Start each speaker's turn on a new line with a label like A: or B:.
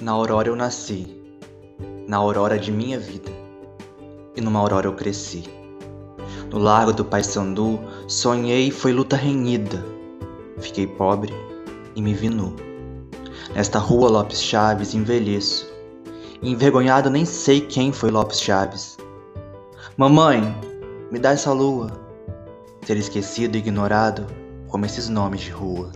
A: Na aurora eu nasci, na aurora de minha vida, e numa aurora eu cresci. No largo do Paissandu, sonhei foi luta renhida. Fiquei pobre e me vi nu. Nesta rua Lopes Chaves envelheço. E envergonhado nem sei quem foi Lopes Chaves. Mamãe, me dá essa lua. Ser esquecido e ignorado como esses nomes de rua.